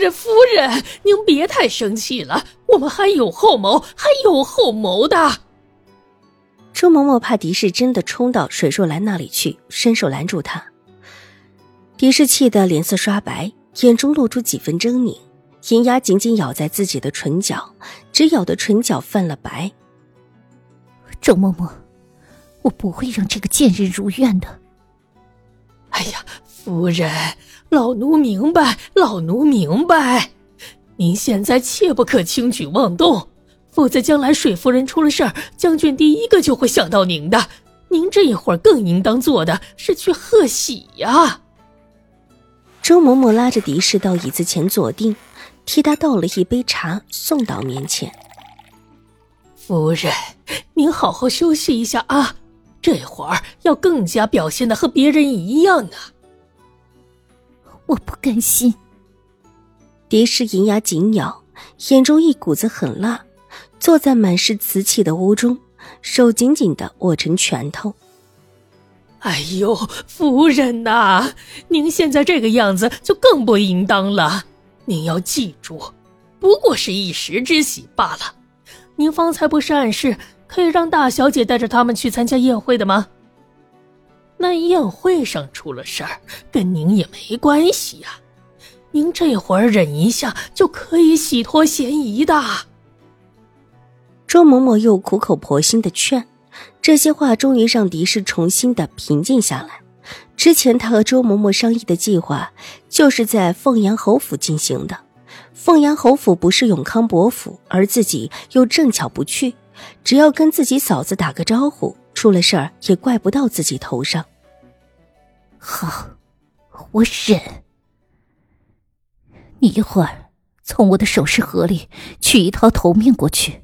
人，夫人，您别太生气了，我们还有后谋，还有后谋的。周嬷嬷怕狄氏真的冲到水若兰那里去，伸手拦住她。狄氏气得脸色刷白，眼中露出几分狰狞，银牙紧紧咬在自己的唇角，只咬得唇角泛了白。周嬷嬷，我不会让这个贱人如愿的。哎呀，夫人。老奴明白，老奴明白。您现在切不可轻举妄动，否则将来水夫人出了事儿，将军第一个就会想到您的。您这一会儿更应当做的是去贺喜呀。周嬷嬷拉着狄氏到椅子前坐定，替他倒了一杯茶，送到面前。夫人，您好好休息一下啊，这会儿要更加表现的和别人一样啊。我不甘心。狄氏银牙紧咬，眼中一股子狠辣，坐在满是瓷器的屋中，手紧紧的握成拳头。哎呦，夫人呐，您现在这个样子就更不应当了。您要记住，不过是一时之喜罢了。您方才不是暗示可以让大小姐带着他们去参加宴会的吗？那宴会上出了事儿，跟您也没关系呀。您这会儿忍一下就可以洗脱嫌疑的。周嬷嬷又苦口婆心的劝，这些话终于让狄氏重新的平静下来。之前他和周嬷嬷商议的计划，就是在凤阳侯府进行的。凤阳侯府不是永康伯府，而自己又正巧不去，只要跟自己嫂子打个招呼。出了事儿也怪不到自己头上。好，我忍。你一会儿从我的首饰盒里取一套头面过去，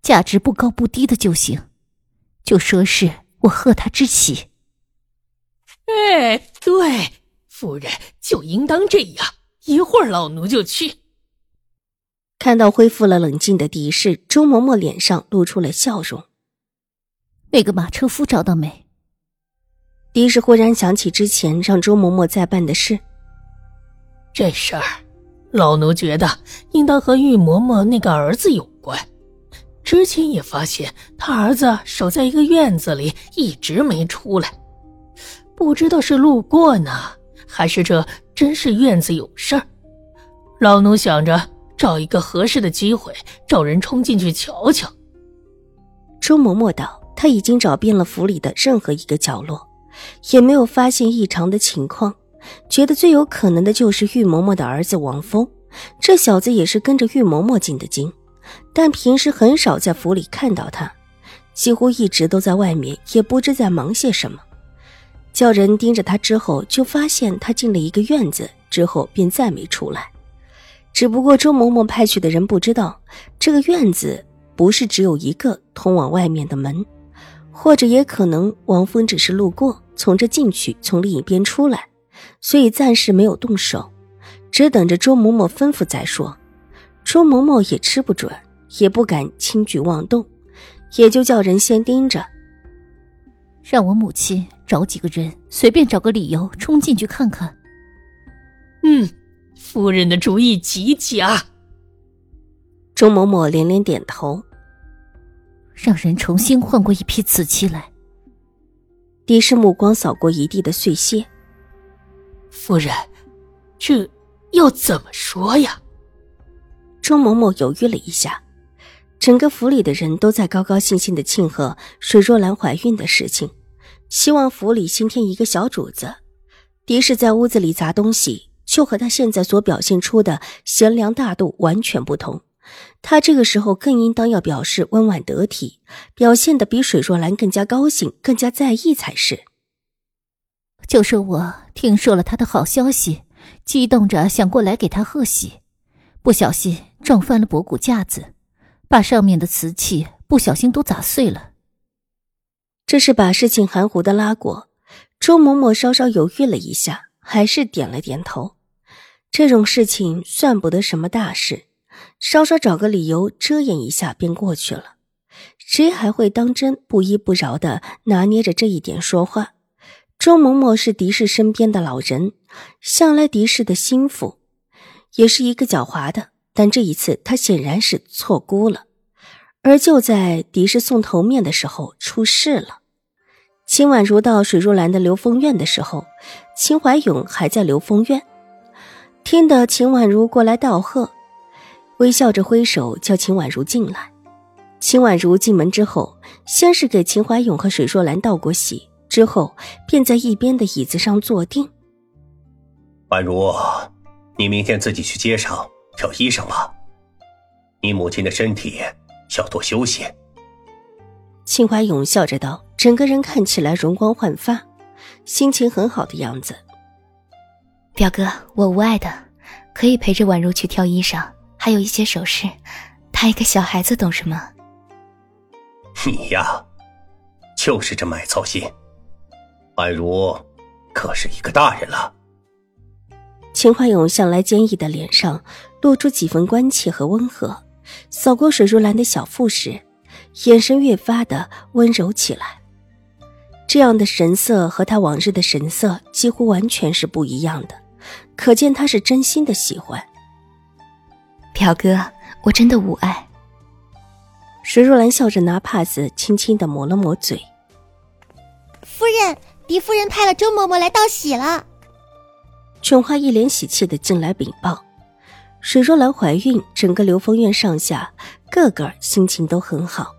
价值不高不低的就行，就说是我贺他之喜。哎，对，夫人就应当这样。一会儿老奴就去。看到恢复了冷静的狄氏，周嬷嬷脸上露出了笑容。那个马车夫找到没？狄氏忽然想起之前让周嬷嬷再办的事。这事儿，老奴觉得应当和玉嬷嬷那个儿子有关。之前也发现他儿子守在一个院子里，一直没出来，不知道是路过呢，还是这真是院子有事儿。老奴想着找一个合适的机会，找人冲进去瞧瞧。周嬷嬷道。他已经找遍了府里的任何一个角落，也没有发现异常的情况，觉得最有可能的就是玉嬷嬷的儿子王峰。这小子也是跟着玉嬷嬷进的京，但平时很少在府里看到他，几乎一直都在外面，也不知在忙些什么。叫人盯着他之后，就发现他进了一个院子，之后便再没出来。只不过周嬷嬷派去的人不知道，这个院子不是只有一个通往外面的门。或者也可能王峰只是路过，从这进去，从另一边出来，所以暂时没有动手，只等着周嬷嬷吩咐再说。周嬷嬷也吃不准，也不敢轻举妄动，也就叫人先盯着，让我母亲找几个人，随便找个理由冲进去看看。嗯，夫人的主意极佳。周嬷嬷连连点头。让人重新换过一批瓷器来。狄氏目光扫过一地的碎屑。夫人，这要怎么说呀？周嬷嬷犹豫了一下。整个府里的人都在高高兴兴的庆贺水若兰怀孕的事情，希望府里新添一个小主子。狄氏在屋子里砸东西，就和他现在所表现出的贤良大度完全不同。他这个时候更应当要表示温婉得体，表现的比水若兰更加高兴、更加在意才是。就是我听说了他的好消息，激动着想过来给他贺喜，不小心撞翻了博古架子，把上面的瓷器不小心都砸碎了。这是把事情含糊的拉过。周嬷嬷稍稍犹豫了一下，还是点了点头。这种事情算不得什么大事，稍稍找个理由遮掩一下便过去了。谁还会当真，不依不饶的拿捏着这一点说话？周嬷嬷是狄氏身边的老人，向来狄氏的心腹，也是一个狡猾的。但这一次，他显然是错估了。而就在狄氏送头面的时候，出事了。秦婉如到水若兰的留风院的时候，秦怀勇还在留风院。听得秦婉如过来道贺，微笑着挥手叫秦婉如进来。秦婉如进门之后，先是给秦怀勇和水若兰道过喜，之后便在一边的椅子上坐定。婉如，你明天自己去街上挑衣裳吧。你母亲的身体要多休息。秦怀勇笑着道，整个人看起来容光焕发，心情很好的样子。表哥，我无碍的，可以陪着婉如去挑衣裳，还有一些首饰。他一个小孩子懂什么？你呀，就是这么爱操心。宛如可是一个大人了。秦怀勇向来坚毅的脸上露出几分关切和温和，扫过水如兰的小腹时，眼神越发的温柔起来。这样的神色和他往日的神色几乎完全是不一样的，可见他是真心的喜欢。表哥，我真的无碍。水若兰笑着拿帕子轻轻的抹了抹嘴。夫人，狄夫人派了周嬷嬷来道喜了。琼花一脸喜气的进来禀报，水若兰怀孕，整个流风院上下个个心情都很好。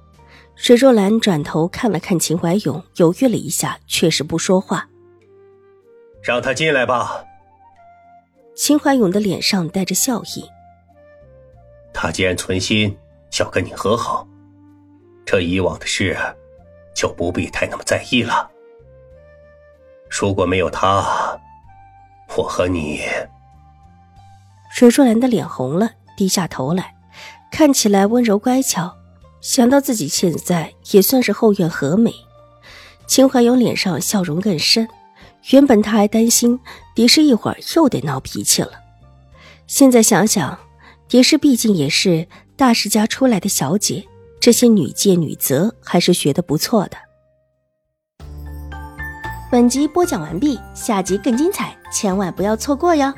水若兰转头看了看秦怀勇，犹豫了一下，却是不说话。让他进来吧。秦怀勇的脸上带着笑意。他既然存心想跟你和好。这以往的事，就不必太那么在意了。如果没有他，我和你……水若兰的脸红了，低下头来，看起来温柔乖巧。想到自己现在也算是后院和美，秦怀勇脸上笑容更深。原本他还担心狄氏一会儿又得闹脾气了，现在想想，也是毕竟也是大世家出来的小姐。这些女诫女则还是学的不错的。本集播讲完毕，下集更精彩，千万不要错过哟。